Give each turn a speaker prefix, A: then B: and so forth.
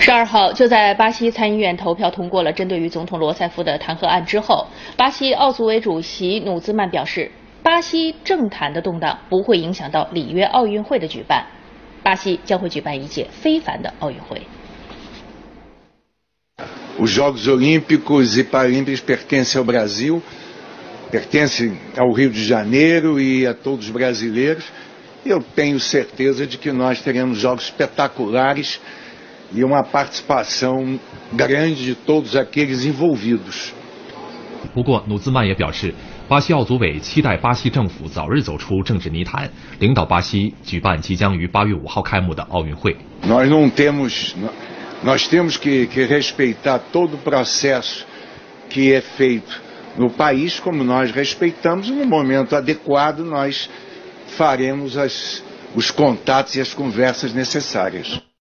A: 十二号，就在巴西参议院投票通过了针对于总统罗塞夫的弹劾案之后，巴西奥组委主席努兹曼表示，巴西政坛的动荡不会影响到里约奥运会的举办，巴西将会举办一届非凡的奥运会。
B: Os Jogos Olímpicos e Paralímpicos pertencem ao Brasil, pertencem ao Rio de Janeiro e a todos os brasileiros. Eu tenho certeza de que nós teremos jogos espetaculares e uma participação grande de todos aqueles envolvidos.
C: 不过，努兹曼也表示，巴西奥组委期待巴西政府早日走出政治泥潭，领导巴西举办即将于八月五号开幕的奥运会。
B: Nós não temos Nós temos que, que respeitar todo o processo que é feito no país, como nós respeitamos, e no momento adequado nós faremos as, os contatos e as conversas necessárias.